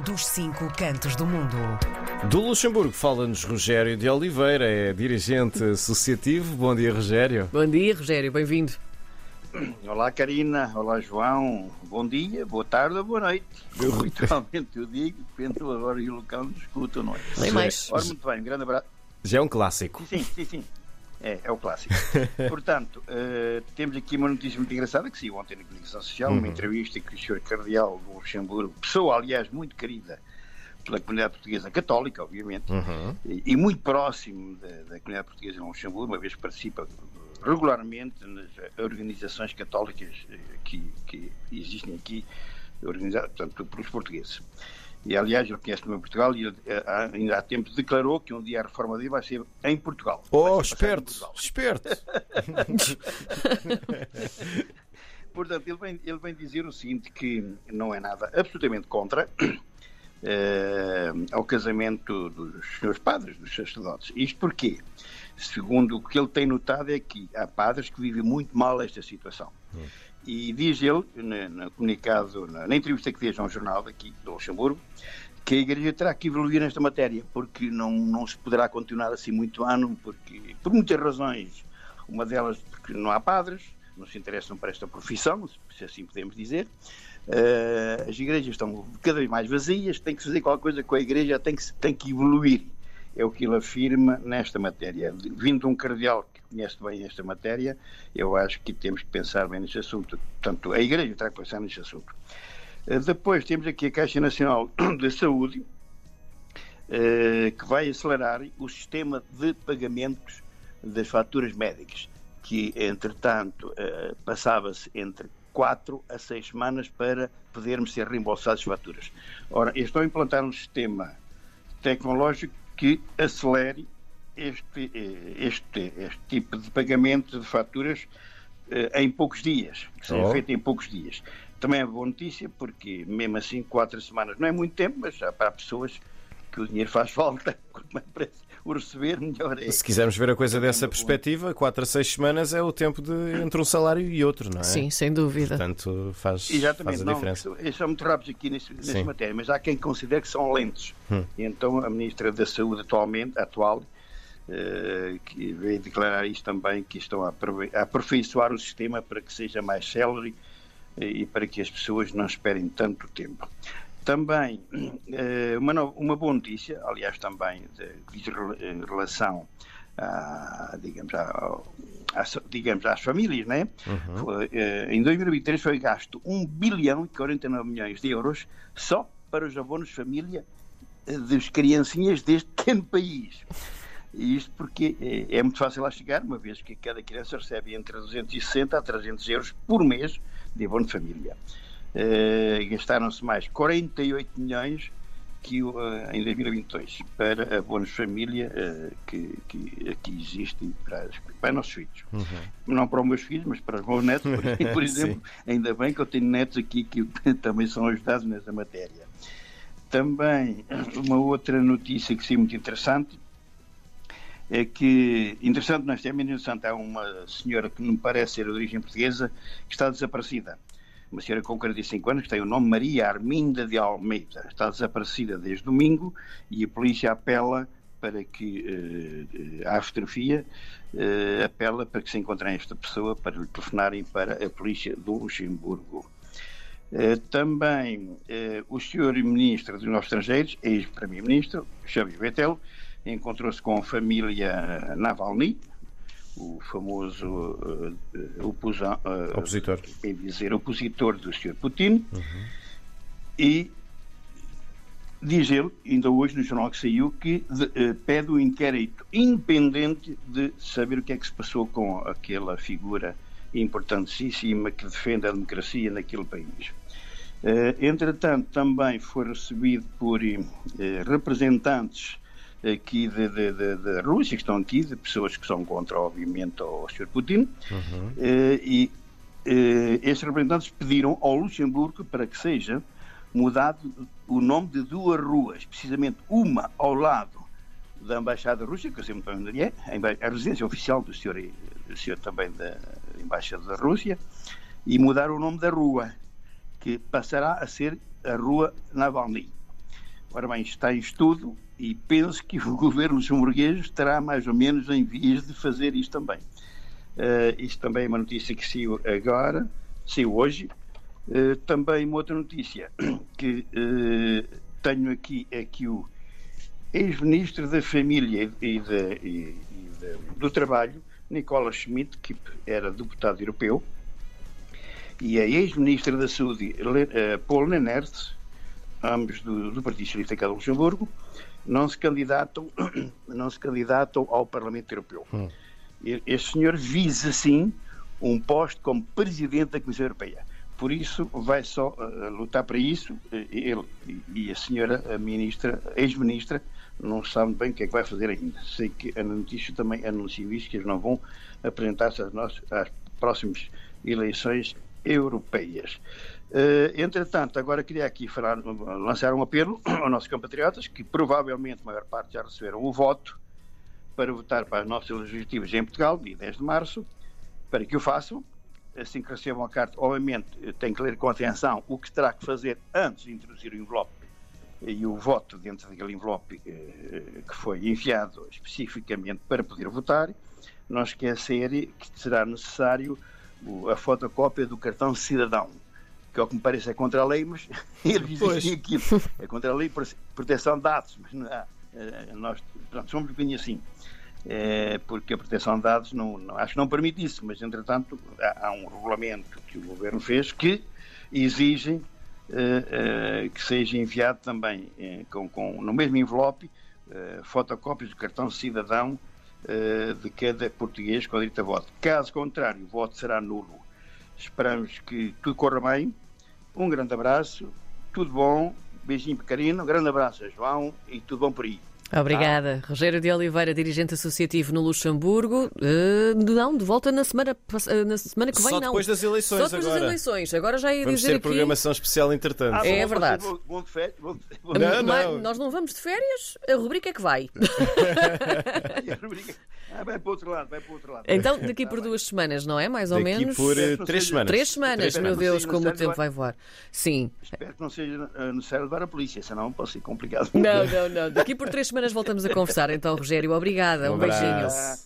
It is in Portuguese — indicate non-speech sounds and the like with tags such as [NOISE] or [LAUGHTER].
dos cinco cantos do mundo. Do Luxemburgo fala-nos Rogério de Oliveira, é dirigente associativo. Bom dia, Rogério. Bom dia, Rogério, bem-vindo. Olá, Karina. Olá, João. Bom dia, boa tarde ou boa noite. Eu habitualmente eu digo, depende agora e o local onde escuto, não é? Nem mais. Ora, muito bem, um grande abraço. Já é um clássico. Sim, sim, sim. É, é o clássico. [LAUGHS] Portanto, uh, temos aqui uma notícia muito engraçada que saiu ontem na Comunicação Social, Uhum. uma entrevista que o Sr. Cardeal do Luxemburgo, pessoa, aliás, muito querida pela comunidade portuguesa católica, obviamente, Uhum. e, e muito próximo da, da comunidade portuguesa em Luxemburgo, uma vez que participa regularmente nas organizações católicas eh, que, que existem aqui, organizadas, portanto, pelos portugueses. E, aliás, ele conhece-me em Portugal e ele, eh, ainda há tempo declarou que um dia a reforma dele vai ser em Portugal. Oh, esperto, Portugal. esperto. [LAUGHS] Portanto, ele vem, ele vem dizer o seguinte, que não é nada absolutamente contra [COUGHS] eh, ao casamento dos senhores padres, dos sacerdotes. Isto porquê? Segundo o que ele tem notado é que há padres que vivem muito mal esta situação. E diz ele, na- no, comunicado, na, na entrevista que fez a um jornal daqui do Luxemburgo, que a Igreja terá que evoluir nesta matéria, porque não, não se poderá continuar assim muito ano, porque, por muitas razões. Uma delas, porque não há padres, não se interessam para esta profissão, se assim podemos dizer. Eh, as igrejas estão cada vez mais vazias, tem que fazer qualquer coisa com a igreja, tem que, tem que evoluir. É o que ele afirma nesta matéria. Vindo um cardeal que conhece bem esta matéria, eu acho que temos que pensar bem neste assunto. Portanto, a igreja terá que pensar neste assunto. Eh, Depois temos aqui a Caixa Nacional [CLEARS THROAT] de Saúde, eh, que vai acelerar o sistema de pagamentos das faturas médicas, que, entretanto, eh, passava-se entre 4 a 6 semanas para podermos ser reembolsados as faturas. Ora, eles estão a implantar um sistema tecnológico que acelere este, eh, este, este tipo de pagamento de faturas eh, em poucos dias, que seja Oh. feito em poucos dias. Também é boa notícia, porque mesmo assim, quatro semanas não é muito tempo, mas já para pessoas que o dinheiro faz falta, quanto mais depressa o receber, melhor é. Se quisermos ver a coisa dessa perspectiva, 4 a 6 semanas é o tempo de entre um salário e outro, não é? Sim, sem dúvida. Portanto, faz, faz Exatamente, a não, diferença. eles são muito rápidos aqui nesse, nessa Sim. matéria, mas há quem considere que são lentos. Hum. E então a Ministra da Saúde atualmente, atual, eh, que veio declarar isto também, que estão a aperfeiçoar o sistema para que seja mais célere eh, e para que as pessoas não esperem tanto tempo. Também, eh, uma, no- uma boa notícia, aliás, também diz em relação a, digamos, às, digamos, às famílias, né? Foi, eh, em 2023 foi gasto 1 bilhão e 49 milhões de euros só para os abonos de família eh, das criancinhas deste [LAUGHS] pequeno país. Isto porque eh, é muito fácil lá chegar, uma vez que cada criança recebe entre 260 a 300 euros por mês de abono de família. Eh, Gastaram-se mais 48 milhões que, eh, em 2022 para abonos de família eh, que, que aqui existem para, para os nossos filhos. Não para os meus filhos, mas para os meus netos, por, [LAUGHS] por exemplo. Ainda bem que eu tenho netos aqui que [LAUGHS] também são ajudados nessa matéria. Também uma outra notícia que sim muito interessante é que, interessante neste tema, interessante, há uma senhora que me parece ser de origem portuguesa que está desaparecida. Uma senhora com 45 anos que tem o nome Maria Arminda de Almeida. Está desaparecida desde domingo e a polícia apela para que, eh, à fotografia, eh, apela para que se encontrem esta pessoa, para lhe telefonarem para a polícia do Luxemburgo. Eh, também eh, o senhor Ministro dos Novos Estrangeiros, ex-Primeiro-Ministro, Xavier Bettel, encontrou-se com a família Navalny, o famoso oposa- eh, Opositor. quer dizer, opositor do Sr. Putin, e diz ele, ainda hoje no jornal que saiu, que de- eh, pede um inquérito independente de saber o que é que se passou com aquela figura importantíssima que defende a democracia naquele país. Entretanto, também foi recebido por representantes aqui da de, de, de Rússia, que estão aqui, de pessoas que são contra, obviamente, ao Sr. Putin, Eh, e eh, estes representantes pediram ao Luxemburgo para que seja mudado o nome de duas ruas, precisamente uma ao lado da Embaixada Russa, que eu sei muito bem onde é, a residência oficial do senhor, do senhor também da Embaixada da Rússia, e mudar o nome da rua, que passará a ser a Rua Navalny. Ora bem, está em estudo e penso que [LAUGHS] o governo luxemburguês estará mais ou menos em vias de fazer isto também. Uh, isto também é uma notícia que saiu agora, saiu hoje. Uh, também uma outra notícia [CLEARS THROAT] que uh, tenho aqui é que o ex-ministro da Família e, de, e, e de, do Trabalho, Nicola Schmidt, que era deputado europeu, e a ex-ministra da Saúde, Paul Nenert, ambos do, do Partido Socialista de Luxemburgo, não se candidatam, [CLEARS THROAT] não se candidatam ao Parlamento Europeu. Hum. Este senhor visa, sim, um posto como Presidente da Comissão Europeia. Por isso, vai só uh, lutar para isso. Ele e a senhora, a ministra, ex-ministra, não sabem bem o que é que vai fazer ainda. Sei que a notícia também anuncia isso, que eles não vão apresentar-se às, às próximas eleições europeias. Uh, entretanto, agora queria aqui falar, lançar um apelo [CLEARS THROAT] aos nossos compatriotas, que provavelmente a maior parte já receberam o voto para votar para as nossas legislativas em Portugal, dia 10 de março, para que o façam. Assim que recebam a carta, obviamente, têm que ler com atenção o que terá que fazer antes de introduzir o envelope e o voto dentro daquele envelope eh, que foi enviado especificamente para poder votar. Não esquecer que será necessário a fotocópia do cartão cidadão que ao que me parece é contra a lei, mas [LAUGHS] eles dizem aquilo. É contra a lei por proteção de dados, mas não há. Eh, nós pronto, somos um bocadinho assim. É, porque a proteção de dados não, não, acho que não permite isso, mas entretanto há, há um regulamento que o governo fez que exige é, é, que seja enviado também com, com, no mesmo envelope fotocópias do cartão cidadão de cada português com direito a voto. Caso contrário, o voto será nulo. Esperamos que tudo corra bem. Um grande abraço, tudo bom, beijinho pequenino, um grande abraço a João e tudo bom por aí. Obrigada. Ah. Rogério de Oliveira, dirigente associativo no Luxemburgo. Uh, não, de volta na semana, eh, na semana que vem, Só não. depois das eleições Só depois agora. das eleições. Agora já ia vamos dizer ter aqui... programação especial entretanto. Ah, é verdade. Vou, vou de férias, vou, vou... Não, não. Nós não vamos de férias, a rubrica é que vai. [LAUGHS] [LAUGHS] a rubrica... Ah, vai para o outro lado, vai para o outro lado. Então, daqui por duas semanas, não é? Mais ou daqui menos. por uh, três semanas. Três semanas, meu Deus, como o tempo vai voar. Sim. Espero que não seja necessário levar a polícia, senão pode ser complicado. Não, não, não. Daqui por três semanas voltamos a conversar. Então, Rogério, obrigada. Um, um beijinho.